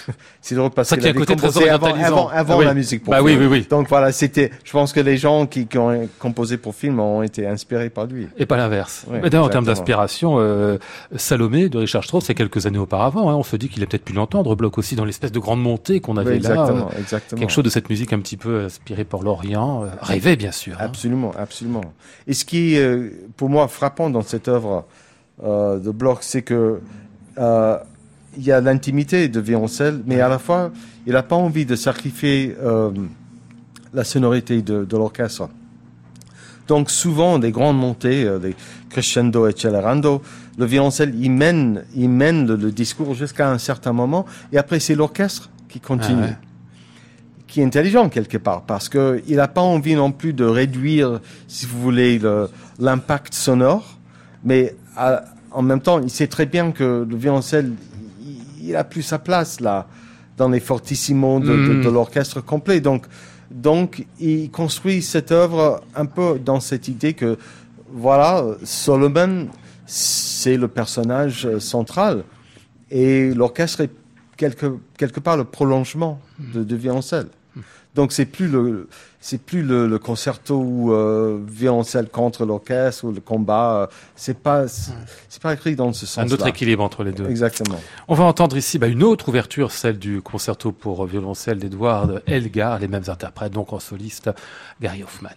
c'est drôle parce qu'il avait composé avant, avant, avant ah oui. la musique pour bah film. Oui, oui, oui. Donc voilà, c'était, je pense que les gens qui, qui, ont composé pour film ont été inspirés par lui. Et pas l'inverse. Oui, D'ailleurs, en termes d'inspiration, euh, Salomé de Richard Strauss, c'est quelques années auparavant. Hein, on se dit qu'il a peut-être pu l'entendre, Bloch aussi, dans l'espèce de grande montée qu'on avait oui, exactement, là. Euh, exactement. Quelque chose de cette musique un petit peu inspirée par l'Orient. Euh, rêvé, bien sûr. Hein. Absolument, absolument. Et ce qui est, euh, pour moi, frappant dans cette œuvre de Bloch, c'est que euh, il y a l'intimité de violoncelle, mais à la fois, il n'a pas envie de sacrifier euh, la sonorité de, de l'orchestre. Donc souvent, des grandes montées, euh, des crescendo et celerando, le violoncelle, il mène, il mène le, le discours jusqu'à un certain moment, et après c'est l'orchestre qui continue. Ah ouais. Qui est intelligent quelque part, parce que il n'a pas envie non plus de réduire, si vous voulez, le- l'impact sonore, mais à- en même temps, il sait très bien que le violoncelle, il, a plus sa place là, dans les fortissimos de, de- de l'orchestre complet. Donc, donc, il construit cette œuvre un peu dans cette idée que, voilà, Solomon, c'est le personnage central, et l'orchestre est quelque, quelque part le prolongement de, de violoncelle. Donc c'est plus le c'est plus le, le concerto où, euh, violoncelle contre l'orchestre ou le combat. euh, C'est pas c'est pas écrit dans ce Un sens. autre équilibre entre les deux. Exactement. On va entendre ici bah, une autre ouverture, celle du concerto pour violoncelle d'Edward Elgar, les mêmes interprètes, donc en soliste, Gary Hoffman.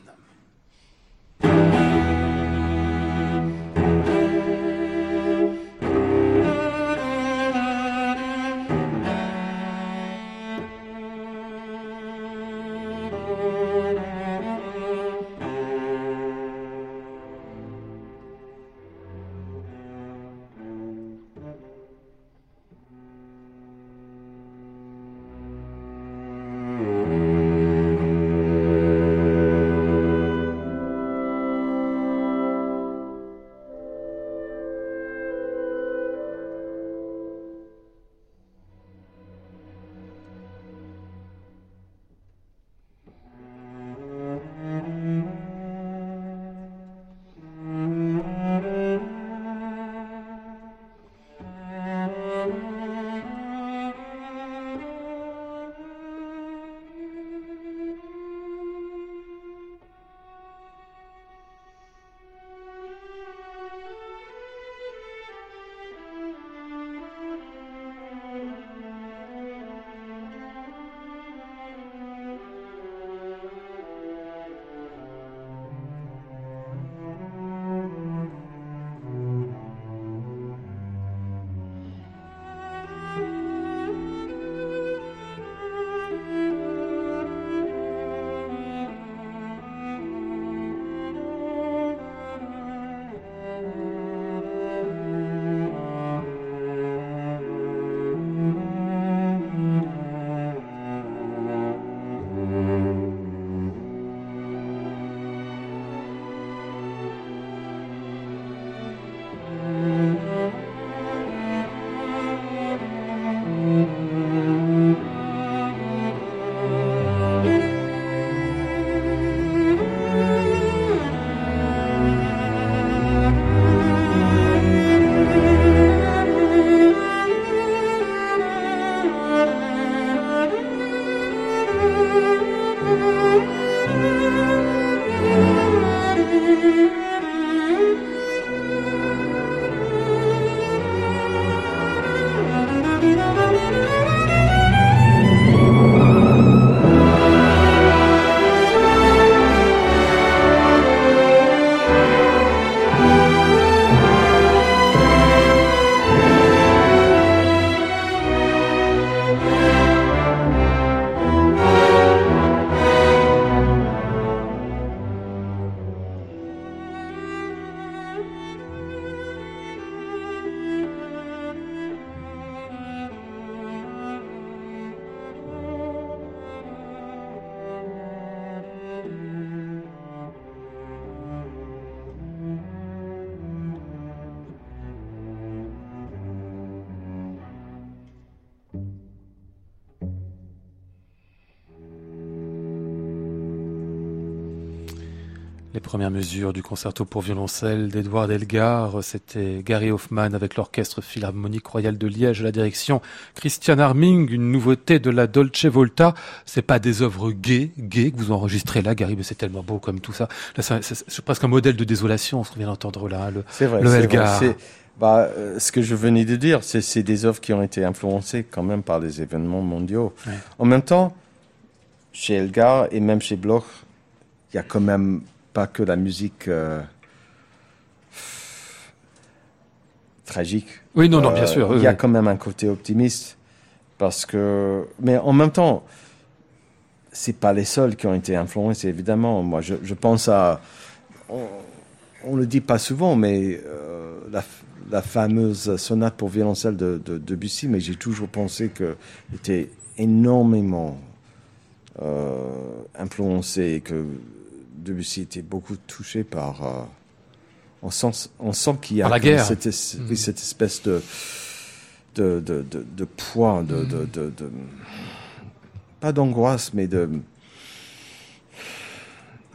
Les premières mesures du concerto pour violoncelle d'Edouard Elgar, c'était Gary Hoffman avec l'Orchestre Philharmonique Royal de Liège à la direction Christian Arming, une nouveauté de la Dolce Volta. C'est pas des œuvres gays, gays que vous enregistrez là, Gary, mais c'est tellement beau comme tout ça. Là, c'est, presque un modèle de désolation, ce qu'on vient d'entendre là. Le, vrai. Le Elgar. vrai. Bah, euh, ce que je venais de dire, c'est c'est des œuvres qui ont été influencées quand même par les événements mondiaux. Ouais. En même temps, chez Elgar et même chez Bloch, il y a quand même pas que la musique euh, tragique. Oui, non, non, bien Euh, sûr. Il oui, y a oui. quand même un côté optimiste parce que, mais en même temps, c'est pas les seuls qui ont été influencés évidemment. Moi, je, je pense à, on, on le dit pas souvent, mais euh, la, la fameuse sonate pour violoncelle de, de Debussy, mais j'ai toujours pensé que était énormément euh, influencé et que Debussy était beaucoup touché par. euh, on sent, on sent qu'il y a la guerre. Cette, es- Mhm. oui, cette espèce de de, de, de, de poids, de, Mhm. de, de, pas d'angoisse, mais de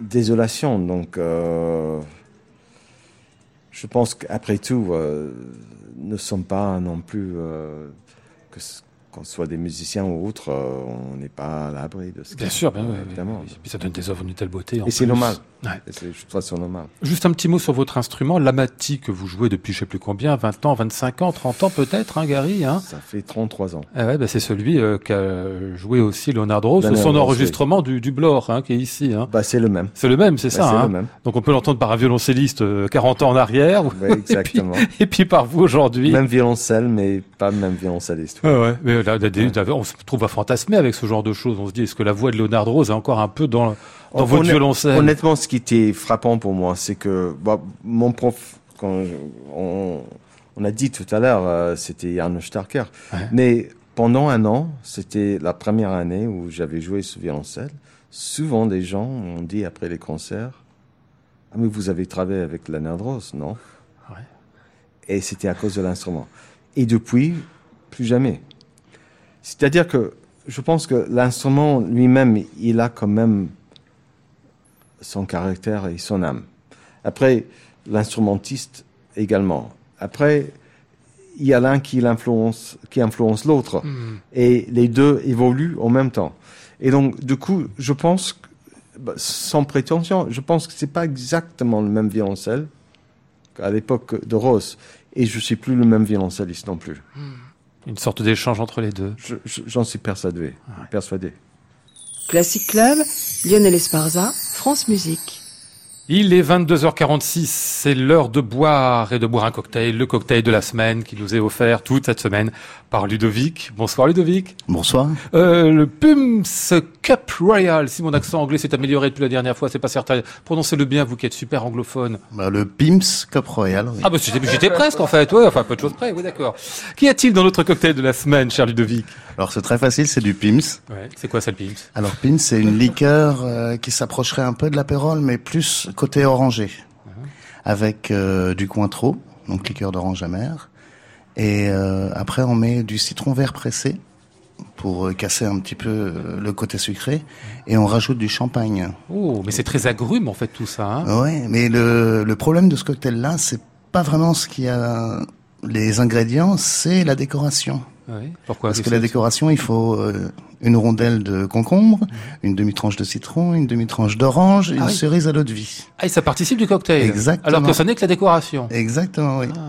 désolation. Donc, euh, je pense qu'après tout, euh, ne sommes pas non plus euh, que qu'on soit des musiciens ou autres, euh, on n'est pas à l'abri de ce Bien sûr, bien, évidemment. oui. Puis ça donne des œuvres d'une telle beauté. en Et c'est normal. Ouais. C'est- Je trouve ça normal. Juste un petit mot sur votre instrument, l'amati que vous jouez depuis je sais plus combien, 20 ans, 25 ans, 30 ans peut-être, hein, Gary hein Ça fait 33 ans. Ah ouais, bah c'est celui euh, qu'a joué aussi Leonard Rose, son enregistrement du, du Blore, hein, qui est ici. Hein. Bah, c'est le même. C'est le même, c'est Bah, ça. hein. le même. Donc on peut l'entendre par un violoncelliste euh, 40 ans en arrière, ou- Ouais, exactement. et puis par vous aujourd'hui. même violoncelle, mais pas le même violoncelliste. Ouais, ouais. Mais là, on se trouve à fantasmer avec ce genre de choses. On se dit, est-ce que la voix de Leonard Rose est encore un peu dans, dans votre violoncelle Honnêtement, ce qui était frappant pour moi, c'est que bah, mon prof, quand je- on, on a dit tout à l'heure, euh, c'était Janusz Starker. Ouais. Mais pendant un an, c'était la première année où j'avais joué ce violoncelle. Souvent, des gens ont dit après les concerts, ah mais vous avez travaillé avec Leonard Rose, non? Ouais. Et c'était à cause de l'instrument. Et depuis, plus jamais. C'est-à-dire que je pense que l'instrument lui-même, il a quand même son caractère et son âme. Après, l'instrumentiste également. Après, il y a l'un qui l'influence, qui influence l'autre. Hmm. Et les deux évoluent en même temps. Et donc, du coup, je pense, que, bah, sans prétention, je pense que c'est pas exactement le même violoncelle qu'à l'époque de Rose. Et je suis plus le même violoncelliste non plus. Une sorte d'échange entre les deux. Je- je- J'en suis persuadé. persuadé. Classic Club, Lionel Esparza, France Musique. Il est 22h46, c'est l'heure de boire et de boire un cocktail, le cocktail de la semaine qui nous est offert toute cette semaine par Ludovic. Bonsoir Ludovic. Bonsoir. Euh, le Pums Cup Royal, si mon accent anglais s'est amélioré depuis la dernière fois, c'est pas certain. Prononcez-le bien, vous qui êtes super anglophone. Bah, le Pim's Cup Royal. oui. Ah bah j'étais presque en fait, ouais, enfin peu de choses près, oui d'accord. Qu'y a-t-il dans notre cocktail de la semaine, cher Ludovic? Alors c'est très facile, c'est du Pim's. Ouais, c'est quoi ça le Pums Alors Pim's, c'est une liqueur euh, qui s'approcherait un peu de l'apérole, mais plus côté orangé, avec euh, du Cointreau, donc liqueur d'orange amère. Et euh, après, on met du citron vert pressé pour euh, casser un petit peu euh, le côté sucré, et on rajoute du champagne. Oh, mais c'est très agrume en fait tout ça. Hein Ouais, mais le, le problème de ce cocktail-là, c'est pas vraiment ce qu'il y a les ingrédients, c'est la décoration. Ouais, Pourquoi Parce que la décoration, il faut euh, une rondelle de concombre, une demi-tranche de citron, une demi-tranche d'orange, une Ah oui. cerise à l'eau de vie. Ah, et ça participe du cocktail. Exactement. Alors que ça n'est que la décoration. Exactement, oui. Ah.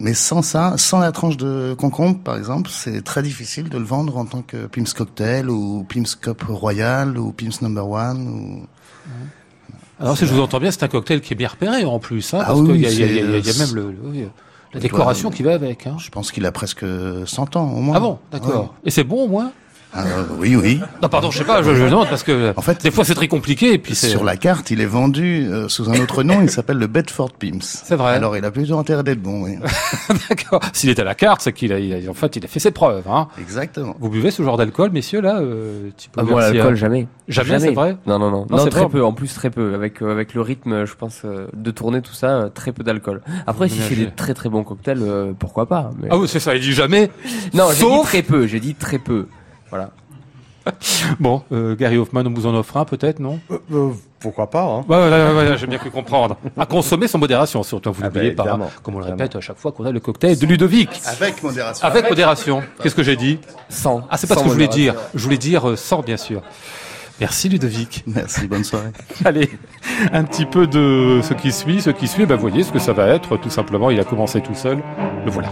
Mais sans ça, sans la tranche de concombre, par exemple, c'est très difficile de le vendre en tant que Pim's Cocktail ou Pim's Cup Royal ou Pim's Number One. Ou... Alors si je vous entends bien, c'est un cocktail qui est bien repéré en plus, hein, Ah parce oui, qu'il y, a- y y y même le, le- oui, la décoration qui va avec. Hein. Je pense qu'il a presque 100 ans au moins. Ah bon, d'accord. Et c'est bon au moins? Ah, oui, oui. Non, pardon, je sais pas, je, je demande parce que En fait, des fois c'est très compliqué et puis Sur la carte, il est vendu euh, sous un autre nom, il s'appelle le Bedford Pim's. C'est vrai. Alors, il a plutôt intérêt d'être bon, oui. D'accord. S'il est à la carte, c'est qu'il a, il a- en fait, il a fait ses preuves. Hein. Exactement. Vous buvez ce genre d'alcool, messieurs là euh, Ah, moi, l'alcool, jamais. Jamais, c'est vrai Non, non, non. Non, très peu. En plus, très peu. Avec, euh, avec le rythme, je pense, euh, de tourner tout ça, euh, très peu d'alcool. Après, si c'est des très très bons cocktails, euh, pourquoi pas. Mais... Ah oui, c'est ça, il dit jamais. non, j'ai dit très peu. J'ai dit très peu. Voilà. Bon, euh, Gary Hoffman, on vous en offre un peut-être, non? Pourquoi pas hein Ouais, ouais, ouais, ouais, j'ai bien pu comprendre. À consommer sans modération, surtout. Vous Ah n'oubliez ben, pas, hein, comme on le répète à chaque fois qu'on a le cocktail de Ludovic. Avec modération. Avec modération. Qu'est-ce que j'ai dit? Sans. Ah, c'est pas ce que je voulais dire. Je voulais dire euh, sans, bien sûr. Merci Ludovic. Merci, bonne soirée. Allez, un petit peu de ce qui suit. Ce qui suit, ben voyez ce que ça va être. Tout simplement, il a commencé tout seul. Le voilà.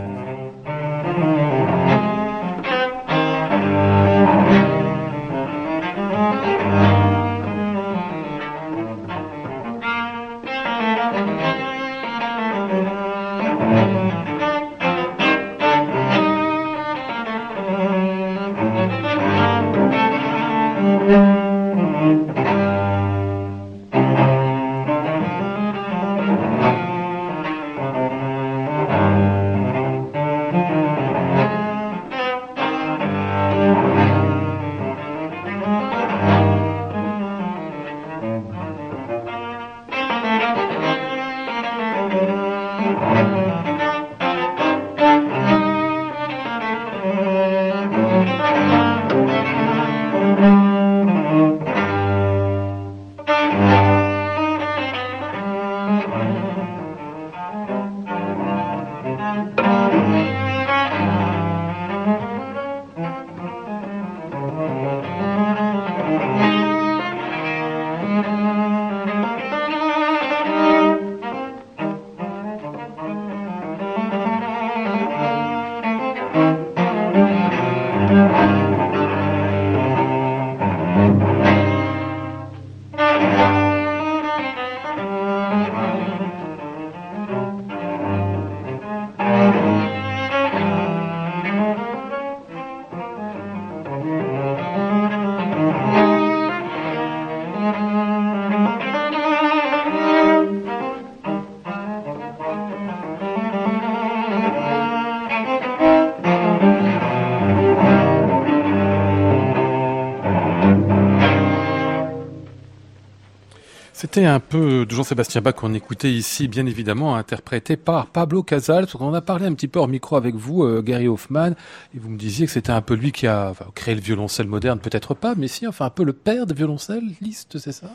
C'était un peu de Jean-Sébastien Bach qu'on écoutait ici, bien évidemment, interprété par Pablo Casals. On a parlé un petit peu hors micro avec vous, euh, Gary Hoffman, et vous me disiez que c'était un peu lui qui a créé le violoncelle moderne, peut-être pas, mais si, enfin un peu le père de violoncelliste, c'est ça?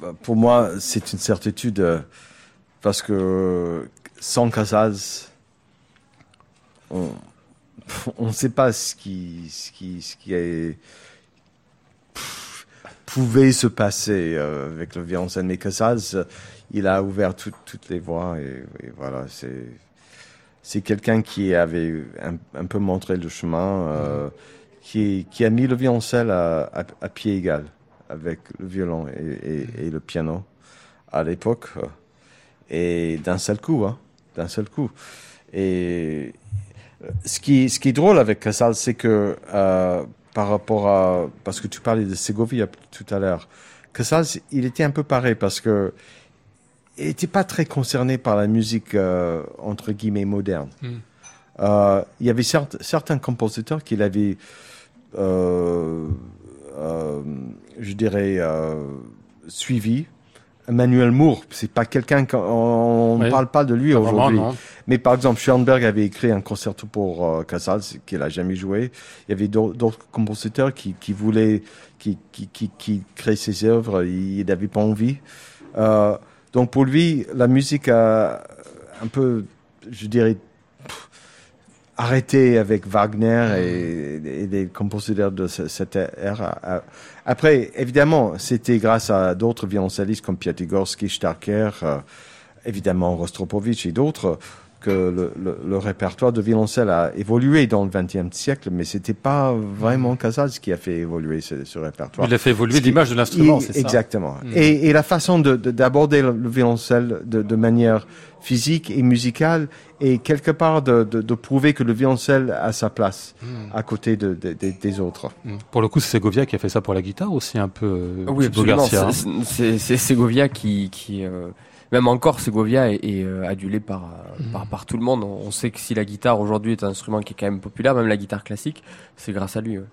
Bah, Pour moi, c'est une certitude euh, parce que sans Casals, on ne sait pas ce qui, est, pouvait se passer euh, avec le violoncelle. Mais Casals, il a ouvert tout- toutes les voies et, voilà, c'est c'est quelqu'un qui avait un, peu montré le chemin, euh, qui, qui a mis le violoncelle à, à, à pied égal avec le violon et, et, et le piano à l'époque. Et d'un seul coup, hein, d'un seul coup. Et ce qui, ce qui est drôle avec Casals, c'est que euh, par rapport à... Parce que tu parlais de Segovia tout à l'heure. Casals, il était un peu pareil parce que il n'était pas très concerné par la musique, euh, entre guillemets, moderne. Mm. Euh, il y avait certes- certains compositeurs qu'il avait, euh, je dirais, suivis. Emmanuel Moore, c'est pas quelqu'un qu'on ne Oui. parle pas de lui aujourd'hui. Mais par exemple, Schoenberg avait écrit un concerto pour euh, Casals qu'il a jamais joué. Il y avait d'au- d'autres compositeurs qui, qui voulaient, qui, qui, qui, qui créaient ses œuvres. Il n'avait pas envie. Euh, donc pour lui, la musique a un peu, je dirais, arrêté avec Wagner et, des compositeurs de ce- cette ère. Après, évidemment, c'était grâce à d'autres violoncellistes comme Piatigorsky, Starker, euh, évidemment Rostropovich et d'autres que le, le- le répertoire de violoncelle a évolué dans le XXe siècle, mais c'était pas vraiment Casals qui a fait évoluer ce, ce répertoire. Il a fait évoluer l'image de l'instrument, c'est ça Exactement. Mm. Et, et la façon de- de- d'aborder le, le violoncelle de, de manière physique et musicale et quelque part de, de- de prouver que le violoncelle a sa place à côté de, de- de- des autres. Mm. Pour le coup, c'est Segovia qui a fait ça pour la guitare aussi, un peu. euh, Oui, absolument. Hein. C'est- Segovia qui, qui euh, même encore Segovia est, est, euh, adulé par, euh, Mhm. par par tout le monde. On sait que si la guitare aujourd'hui est un instrument qui est quand même populaire, même la guitare classique, c'est grâce à lui. ouais.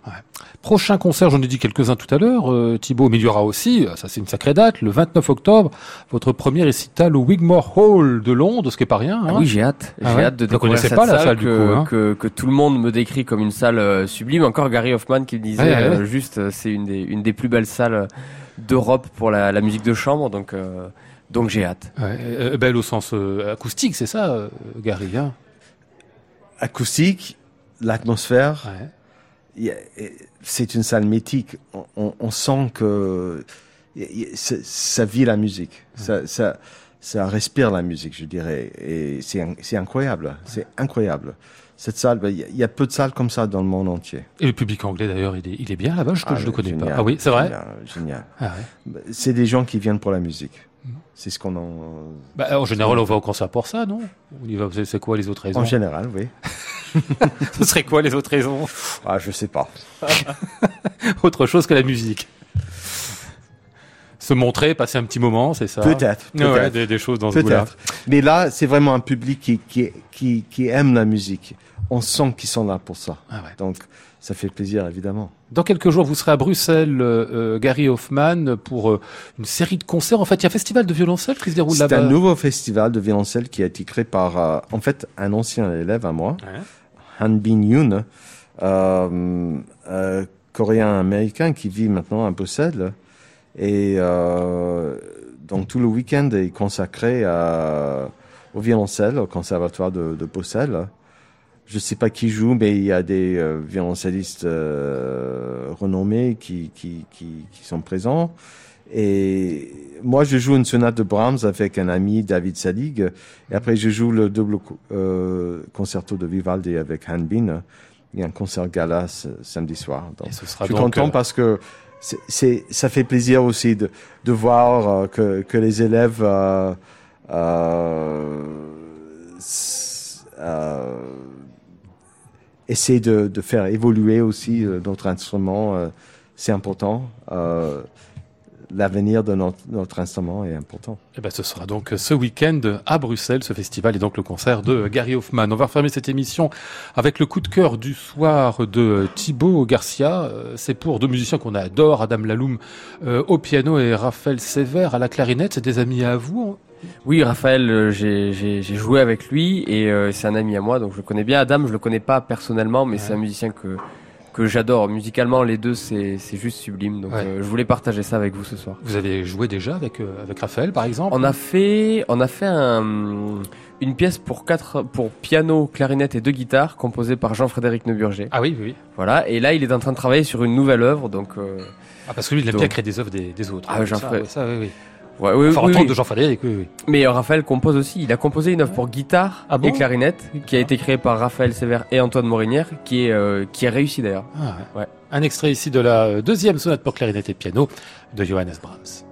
Prochain concert, j'en ai dit quelques-uns tout à l'heure, euh, Thibaut, mais il y aura aussi, euh, ça c'est une sacrée date, le 29 octobre, votre premier récital au Wigmore Hall de Londres, ce qui est pas rien. Ah Hein oui, j'ai hâte. Ah j'ai ouais hâte de découvrir cette pas la salle, que, coup, hein que, que tout le monde me décrit comme une salle euh, sublime. Encore Gary Hoffman qui me disait Ouais, ouais, ouais. euh, juste, c'est une des, une des plus belles salles d'Europe pour la, la musique de chambre. Donc, euh, donc j'ai hâte. Ouais, euh, belle au sens euh, acoustique, c'est ça, euh, Gary hein? Acoustique, l'atmosphère, Ouais. c'est une salle mythique. On, on- on sent que ça, ça vit la musique. Ça, ça, ça respire la musique, je dirais. Et c'est in- c'est incroyable. C'est incroyable. Cette salle, ben, il y, a- il y a peu de salles comme ça dans le monde entier. Et le public anglais d'ailleurs, il est, il est bien là-bas, je, Ah, je le connais génial, pas. Ah oui, c'est vrai Génial. génial. ah ouais. C'est des gens qui viennent pour la musique. C'est ce qu'on en. Bah, En général, on va au concert pour ça, non? On y va, c'est- quoi les autres raisons? En général, oui. Ce serait quoi les autres raisons? Ah, je sais pas. Autre chose que la musique. Se montrer, passer un petit moment, c'est ça? Peut-être. Ah ouais, des, des choses dans ce goût-là. Mais là, c'est vraiment un public qui, qui, qui, qui aime la musique. On sent qu'ils sont là pour ça. Ah ouais. Donc, ça fait plaisir, évidemment. Dans quelques jours, vous serez à Bruxelles, euh, euh, Gary Hoffman, pour euh, une série de concerts. En fait, il y a un festival de violoncelle qui se déroule C'est là-bas. un nouveau festival de violoncelle qui a été créé par, euh, en fait, un ancien élève à moi, Ouais. Han Bin Yoon, coréen-américain qui vit maintenant à Bruxelles. Et donc tout le week-end est consacré à, au violoncelle au conservatoire de, de Bruxelles. Je sais pas qui joue, mais il y a des euh, violoncellistes euh, renommés qui, qui, qui, qui sont présents. Et moi, je joue une sonate de Brahms avec un ami, David Sadig. Et après, je joue le double euh, concerto de Vivaldi avec Han Bin. Il y a un concert gala samedi soir. Donc, ce sera je suis donc, content euh, parce que c'est, ça fait plaisir aussi de, de voir euh, que, que les élèves euh, euh, euh, essaient de, faire évoluer aussi euh, notre instrument. euh, c'est important. Euh, l'avenir de notre, instrument est important. Eh ben, ce sera donc ce week-end à Bruxelles, ce festival et donc le concert de Gary Hoffman. On va refermer cette émission avec le coup de cœur du soir de Thibaut Garcia. Euh, C'est pour deux musiciens qu'on adore, Adam Laloum euh, au piano et Raphaël Sévère à la clarinette. C'est des amis à vous Oui, Raphaël, euh, j'ai joué avec lui et euh, c'est un ami à moi, donc je le connais bien. Adam, je le connais pas personnellement, mais c'est un musicien que que j'adore. Musicalement, les deux, c'est juste sublime. Donc, Ouais. euh, je voulais partager ça avec vous ce soir. Vous avez joué déjà avec, euh, avec Raphaël, par exemple On a fait, on a fait un, une pièce pour quatre, pour piano, clarinette et deux guitares, composée par Jean-Frédéric Neuburger. Ah oui, oui, oui. Voilà. Et là, il est en train de travailler sur une nouvelle œuvre, donc. Ah, parce que lui, il aime bien créer des œuvres des, des autres. Ah, Ça, Jean-Frédéric. oui, ça, oui, oui. Ouais, oui, Enfin, oui, en oui. de Jean-Frédéric, oui, oui. Mais euh, Raphaël compose aussi. Il a composé une œuvre pour guitare Ah bon et clarinette, qui a été créée par Raphaël Sévère et Antoine Morinière, qui est, euh, qui est réussi d'ailleurs. Ah, ouais. Un extrait ici de la euh, deuxième sonate pour clarinette et piano de Johannes Brahms.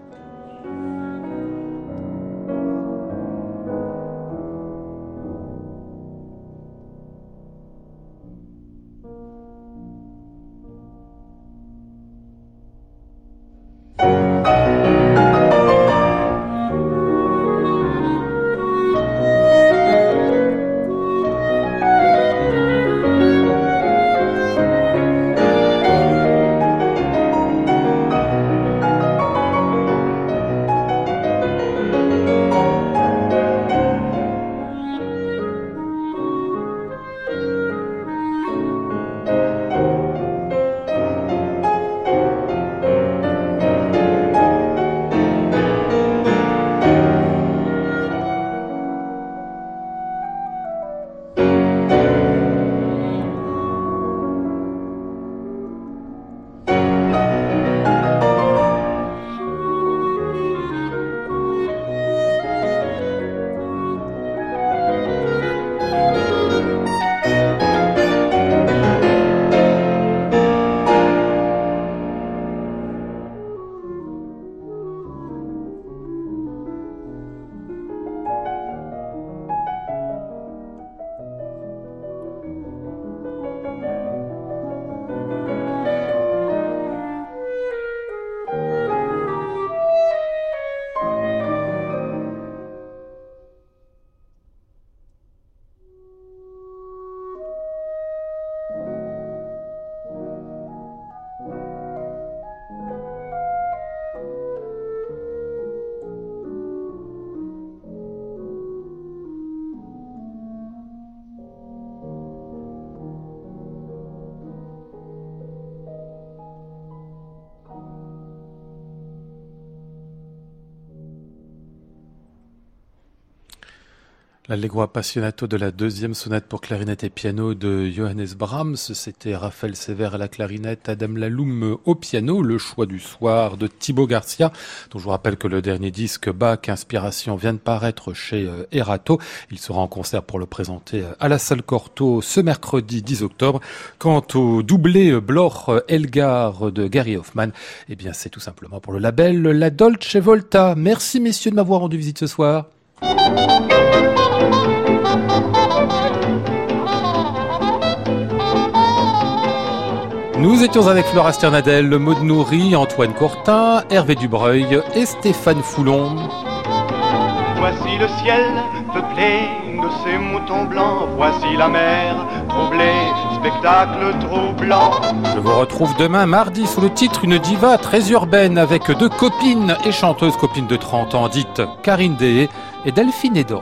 L'Allegro appassionato de la deuxième sonate pour clarinette et piano de Johannes Brahms. C'était Raphaël Sévère à la clarinette, Adam Laloum au piano, le choix du soir de Thibaut Garcia, dont je vous rappelle que le dernier disque Bach Inspiration vient de paraître chez euh, Erato. Il sera en concert pour le présenter euh, à la salle Corto ce mercredi 10 octobre. Quant au doublé euh, Blore Elgar de Gary Hoffman, eh bien c'est tout simplement pour le label La Dolce Volta. Merci messieurs de m'avoir rendu visite ce soir. Nous étions avec Flora Sternadel, Maud Nourri, Antoine Courtin, Hervé Dubreuil et Stéphane Foulon. Voici le ciel peuplé de ces moutons blancs. Voici la mer troublée, spectacle troublant. Je vous retrouve demain mardi sous le titre Une diva très urbaine avec deux copines et chanteuses copines de 30 ans dites Karine Dehé et Delphine Edan.